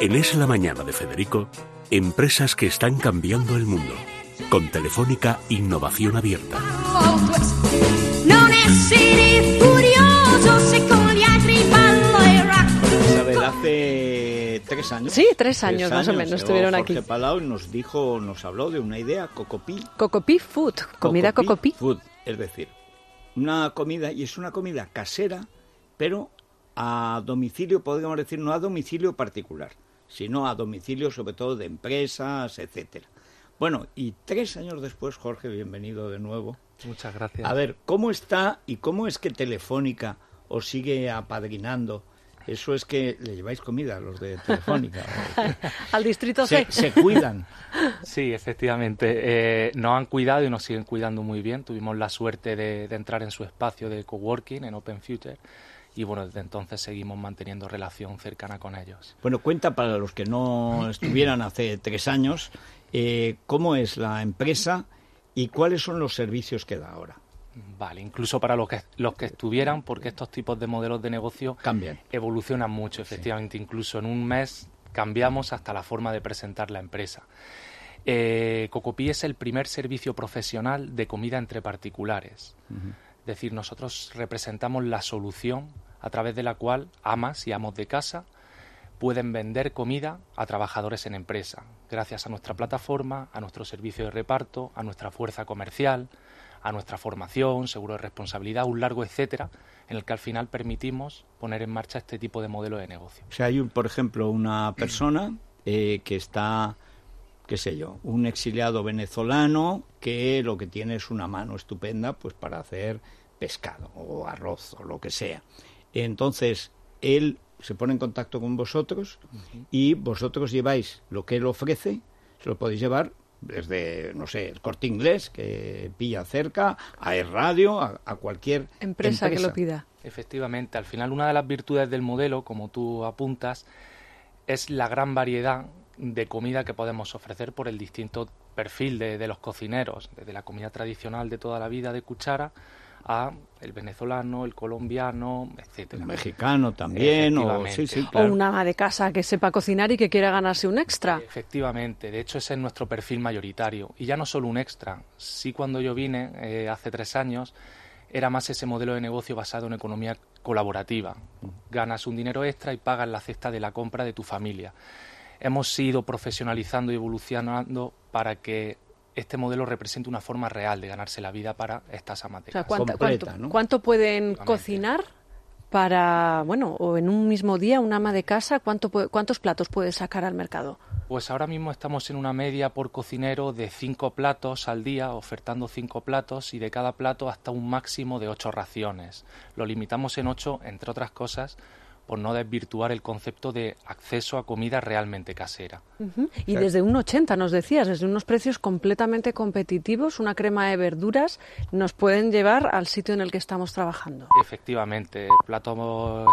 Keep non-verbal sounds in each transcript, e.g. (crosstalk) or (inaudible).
En Es la Mañana de Federico, empresas que están cambiando el mundo. Con Telefónica Innovación Abierta. Isabel, hace tres años. Sí, tres años más o menos estuvieron Jorge aquí. Palau y nos dijo, nos habló de una idea, Cocopí. Cocopí Food, comida Cocopí. Food, es decir, una comida, y es una comida casera, pero a domicilio, podríamos decir, no a domicilio particular, sino a domicilio sobre todo de empresas, etcétera. Bueno, y tres años después, Jorge, bienvenido de nuevo. Muchas gracias. A ver, ¿cómo está y cómo es que Telefónica os sigue apadrinando? Eso es que le lleváis comida a los de Telefónica. (laughs) Al distrito se, C. se cuidan. (laughs) Sí, efectivamente. Eh, nos han cuidado y nos siguen cuidando muy bien. Tuvimos la suerte de, de entrar en su espacio de coworking en Open Future y bueno, desde entonces seguimos manteniendo relación cercana con ellos. Bueno, cuenta para los que no (clears throat) estuvieran hace tres años, eh, cómo es la empresa y cuáles son los servicios que da ahora. Vale, incluso para los que, los que estuvieran, porque estos tipos de modelos de negocio Cambian. evolucionan mucho, efectivamente. Incluso en un mes cambiamos hasta la forma de presentar la empresa. Eh, Cocopí es el primer servicio profesional de comida entre particulares. Es decir, nosotros representamos la solución a través de la cual amas y amos de casa pueden vender comida a trabajadores en empresa, gracias a nuestra plataforma, a nuestro servicio de reparto, a nuestra fuerza comercial, a nuestra formación, seguro de responsabilidad, un largo etcétera, en el que al final permitimos poner en marcha este tipo de modelo de negocio. O sea, hay, por ejemplo, una persona eh, que está, qué sé yo, un exiliado venezolano que lo que tiene es una mano estupenda pues para hacer pescado o arroz o lo que sea. Entonces, él se pone en contacto con vosotros y vosotros lleváis lo que él ofrece, se lo podéis llevar desde, no sé, el corte inglés que pilla cerca, a el radio, a, a cualquier Empresa, que lo pida. Efectivamente, al final una de las virtudes del modelo, como tú apuntas, es la gran variedad de comida que podemos ofrecer por el distinto perfil de, de los cocineros, desde la comida tradicional de toda la vida de cuchara a el venezolano, el colombiano, etcétera. El mexicano también, o sí, sí, claro. O una ama de casa que sepa cocinar y que quiera ganarse un extra. Efectivamente, de hecho ese es nuestro perfil mayoritario. Y ya no solo un extra, sí cuando yo vine eh, hace tres años era más ese modelo de negocio basado en economía colaborativa. Ganas un dinero extra y pagas la cesta de la compra de tu familia. Hemos ido profesionalizando y evolucionando para que este modelo represente una forma real de ganarse la vida para estas amas de O sea, casa. ¿cuánta- Completa, cuánto, ¿no? cuánto pueden cocinar para, bueno, o en un mismo día una ama de casa, ¿cuánto, ¿cuántos platos puede sacar al mercado? Pues ahora mismo estamos en una media por cocinero de cinco platos al día, ofertando cinco platos y de cada plato hasta un máximo de ocho raciones. Lo limitamos en ocho, entre otras cosas, por no desvirtuar el concepto de acceso a comida realmente casera. Y desde un 80, nos decías, desde unos precios completamente competitivos, una crema de verduras, nos pueden llevar al sitio en el que estamos trabajando. Efectivamente, platos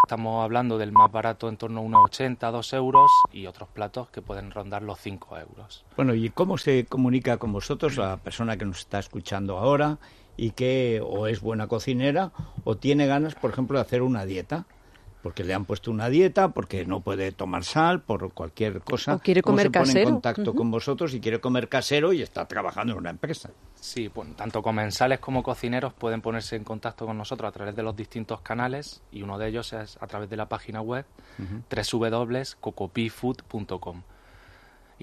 estamos hablando del más barato en torno a unos 80, 2 euros y otros platos que pueden rondar los 5 euros. Bueno, ¿y cómo se comunica con vosotros la persona que nos está escuchando ahora y que o es buena cocinera o tiene ganas, por ejemplo, de hacer una dieta? Porque le han puesto una dieta, porque no puede tomar sal, por cualquier cosa. O quiere ¿Cómo comer se pone en contacto con vosotros y quiere comer casero y está trabajando en una empresa? Sí, pues, tanto comensales como cocineros pueden ponerse en contacto con nosotros a través de los distintos canales y uno de ellos es a través de la página web www.cocopifood.com.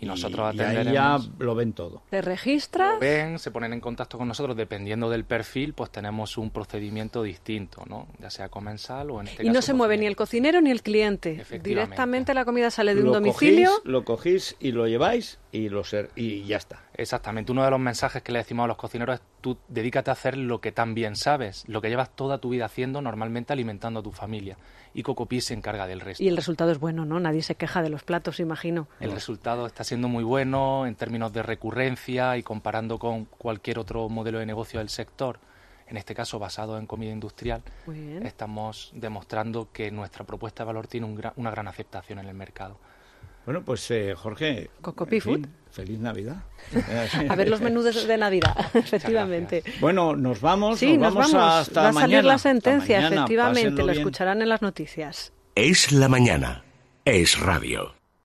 Y nosotros y ahí ya atenderemos. lo ven todo. Te registras ven, se ponen en contacto con nosotros, dependiendo del perfil, pues tenemos un procedimiento distinto, ¿no? Ya sea comensal o en este y caso no se mueve ni el cocinero. ni el cliente. Efectivamente. Directamente la comida sale de un lo domicilio. Cogéis, lo cogéis y lo lleváis y, lo ser, y ya está. Exactamente. Uno de los mensajes que le decimos a los cocineros es tú dedícate a hacer lo que tan bien sabes, lo que llevas toda tu vida haciendo, normalmente alimentando a tu familia. Y Cocopí se encarga del resto. Y el resultado es bueno, ¿no? Nadie se queja de los platos, imagino. El resultado está siendo muy bueno en términos de recurrencia y comparando con cualquier otro modelo de negocio del sector, en este caso basado en comida industrial, estamos demostrando que nuestra propuesta de valor tiene un gra- una gran aceptación en el mercado. Bueno, pues eh, Jorge, Cocopi en fin, feliz Navidad. (laughs) A ver los menús de, Navidad, (laughs) efectivamente. Bueno, nos vamos, Sí, nos nos vamos, vamos. hasta Va a salir mañana. la Hasta sentencia, mañana, efectivamente. pásenlo Lo bien. escucharán en las noticias. Es la mañana. Es radio.